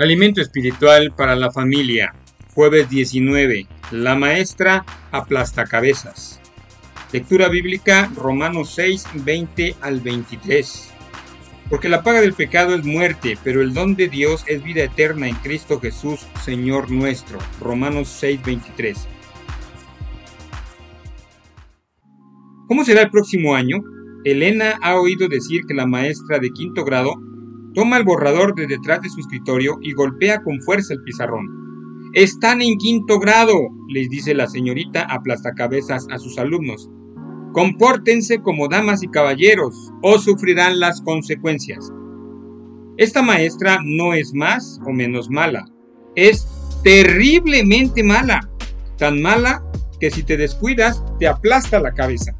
Alimento espiritual para la familia. Jueves 19. La maestra aplasta cabezas. Lectura bíblica Romanos 6, 20 al 23. Porque la paga del pecado es muerte, pero el don de Dios es vida eterna en Cristo Jesús, Señor nuestro. Romanos 6, 23. ¿Cómo será el próximo año? Elena ha oído decir que la maestra de quinto grado Toma el borrador de detrás de su escritorio y golpea con fuerza el pizarrón. Están en quinto grado, les dice la señorita aplastacabezas a sus alumnos. Compórtense como damas y caballeros o sufrirán las consecuencias. Esta maestra no es más o menos mala, es terriblemente mala, tan mala que si te descuidas te aplasta la cabeza.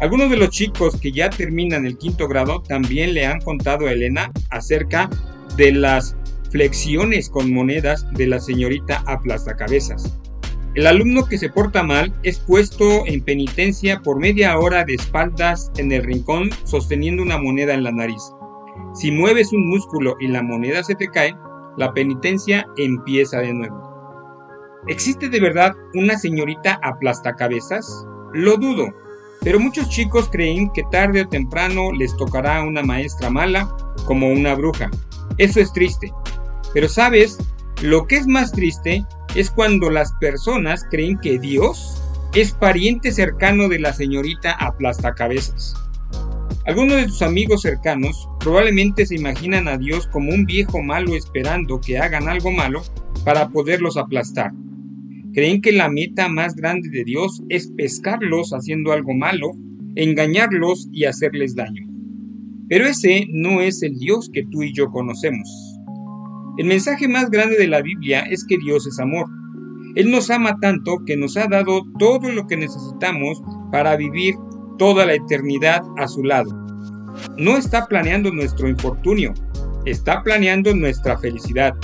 Algunos de los chicos que ya terminan el quinto grado también le han contado a Elena acerca de las flexiones con monedas de la señorita aplastacabezas. El alumno que se porta mal es puesto en penitencia por media hora de espaldas en el rincón sosteniendo una moneda en la nariz. Si mueves un músculo y la moneda se te cae, la penitencia empieza de nuevo. ¿Existe de verdad una señorita aplastacabezas? Lo dudo, pero muchos chicos creen que tarde o temprano les tocará una maestra mala como una bruja. Eso es triste. Pero sabes, lo que es más triste es cuando las personas creen que Dios es pariente cercano de la señorita aplastacabezas. Algunos de tus amigos cercanos probablemente se imaginan a Dios como un viejo malo esperando que hagan algo malo para poderlos aplastar. Creen que la meta más grande de Dios es pescarlos haciendo algo malo, engañarlos y hacerles daño. Pero ese no es el Dios que tú y yo conocemos. El mensaje más grande de la Biblia es que Dios es amor. Él nos ama tanto que nos ha dado todo lo que necesitamos para vivir toda la eternidad a su lado. No está planeando nuestro infortunio, está planeando nuestra felicidad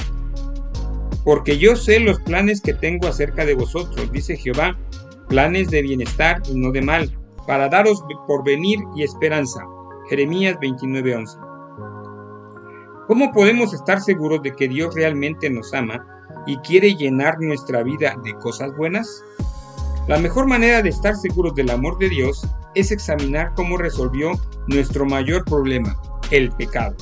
porque yo sé los planes que tengo acerca de vosotros, dice Jehová, planes de bienestar y no de mal, para daros porvenir y esperanza. Jeremías 29:11. ¿Cómo podemos estar seguros de que Dios realmente nos ama y quiere llenar nuestra vida de cosas buenas? La mejor manera de estar seguros del amor de Dios es examinar cómo resolvió nuestro mayor problema, el pecado.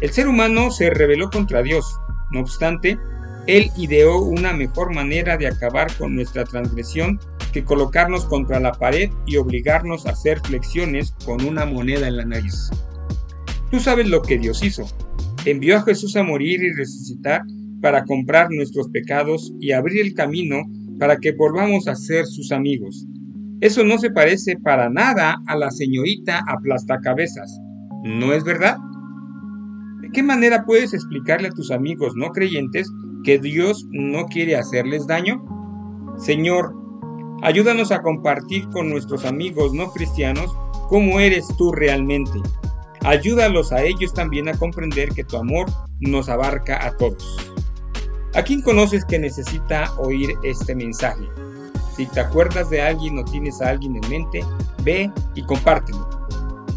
El ser humano se rebeló contra Dios. No obstante, él ideó una mejor manera de acabar con nuestra transgresión que colocarnos contra la pared y obligarnos a hacer flexiones con una moneda en la nariz. Tú sabes lo que Dios hizo. Envió a Jesús a morir y resucitar para comprar nuestros pecados y abrir el camino para que volvamos a ser sus amigos. Eso no se parece para nada a la señorita aplastacabezas, ¿no es verdad? ¿De qué manera puedes explicarle a tus amigos no creyentes que Dios no quiere hacerles daño? Señor, ayúdanos a compartir con nuestros amigos no cristianos cómo eres tú realmente. Ayúdalos a ellos también a comprender que tu amor nos abarca a todos. ¿A quién conoces que necesita oír este mensaje? Si te acuerdas de alguien o tienes a alguien en mente, ve y compártelo.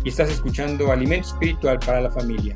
Y estás escuchando Alimento Espiritual para la Familia.